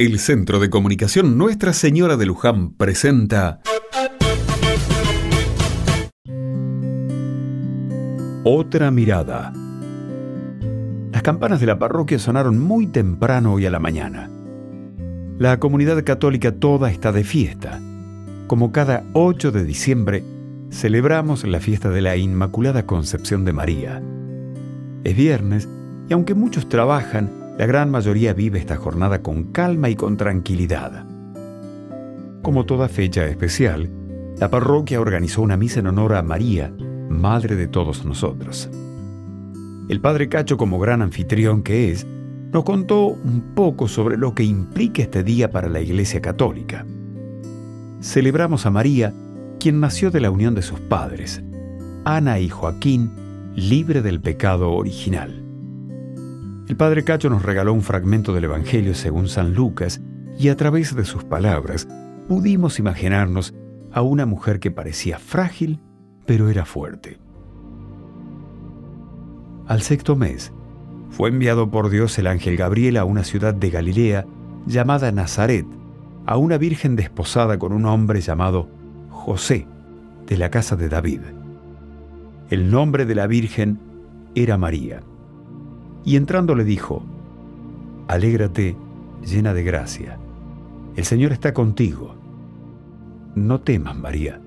El Centro de Comunicación Nuestra Señora de Luján presenta Otra mirada. Las campanas de la parroquia sonaron muy temprano hoy a la mañana. La comunidad católica toda está de fiesta. Como cada 8 de diciembre, celebramos la fiesta de la Inmaculada Concepción de María. Es viernes y aunque muchos trabajan, la gran mayoría vive esta jornada con calma y con tranquilidad. Como toda fecha especial, la parroquia organizó una misa en honor a María, Madre de todos nosotros. El Padre Cacho, como gran anfitrión que es, nos contó un poco sobre lo que implica este día para la Iglesia Católica. Celebramos a María, quien nació de la unión de sus padres, Ana y Joaquín, libre del pecado original. El padre Cacho nos regaló un fragmento del Evangelio según San Lucas y a través de sus palabras pudimos imaginarnos a una mujer que parecía frágil, pero era fuerte. Al sexto mes, fue enviado por Dios el ángel Gabriel a una ciudad de Galilea llamada Nazaret, a una virgen desposada con un hombre llamado José, de la casa de David. El nombre de la virgen era María y entrando le dijo, Alégrate, llena de gracia, el Señor está contigo. No temas, María,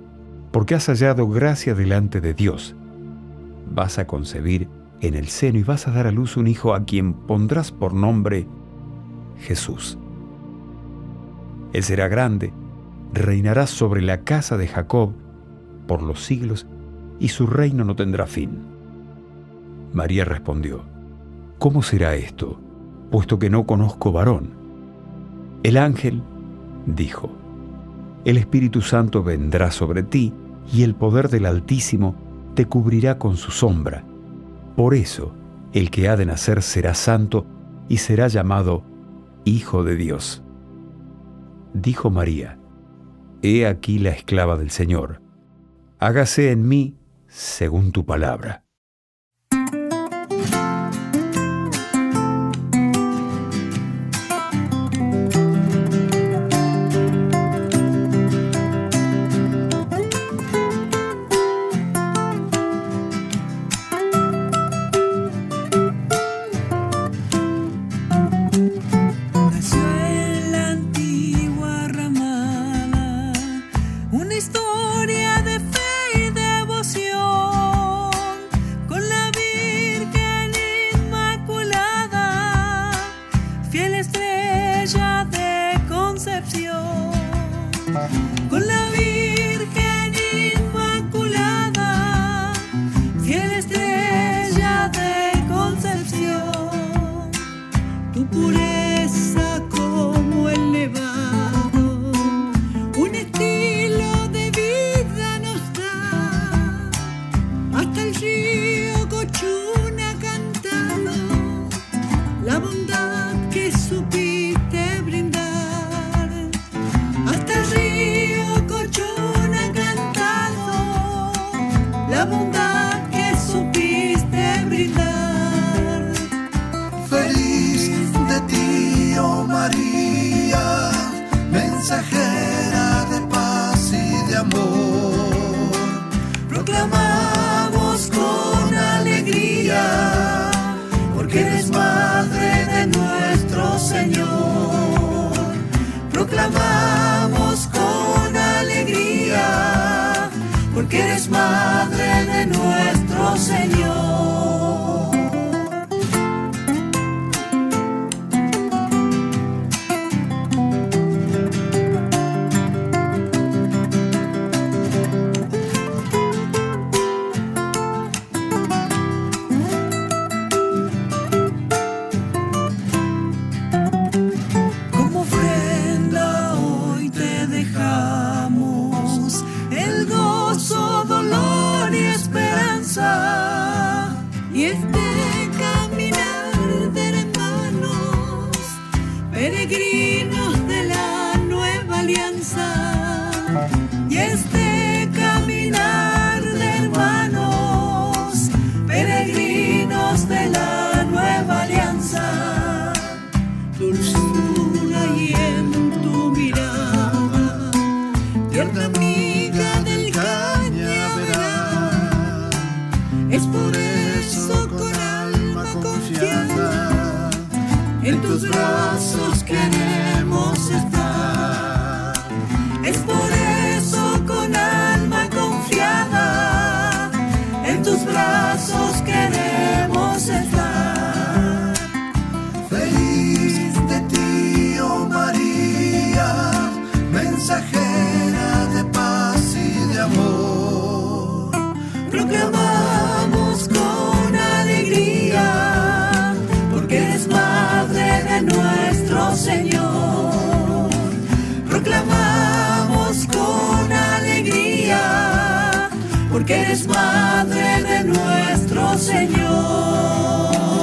porque has hallado gracia delante de Dios. Vas a concebir en el seno y vas a dar a luz un hijo a quien pondrás por nombre Jesús. Él será grande, reinará sobre la casa de Jacob por los siglos y su reino no tendrá fin. María respondió, ¿cómo será esto, puesto que no conozco varón? El ángel dijo, el Espíritu Santo vendrá sobre ti y el poder del Altísimo te cubrirá con su sombra. Por eso, el que ha de nacer será santo y será llamado Hijo de Dios. Dijo María, He aquí la esclava del Señor, hágase en mí según tu palabra. Con la Virgen Inmaculada, fiel estrella de concepción, tu pureza Proclamamos con alegría, porque eres madre de nuestro Señor. Proclamamos con alegría, porque eres madre nuestro Señor. dejamos el gozo, dolor y esperanza. Y este caminar de hermanos, peregrinos de la nueva alianza. Y este Yeah. Eres madre de nuestro Señor.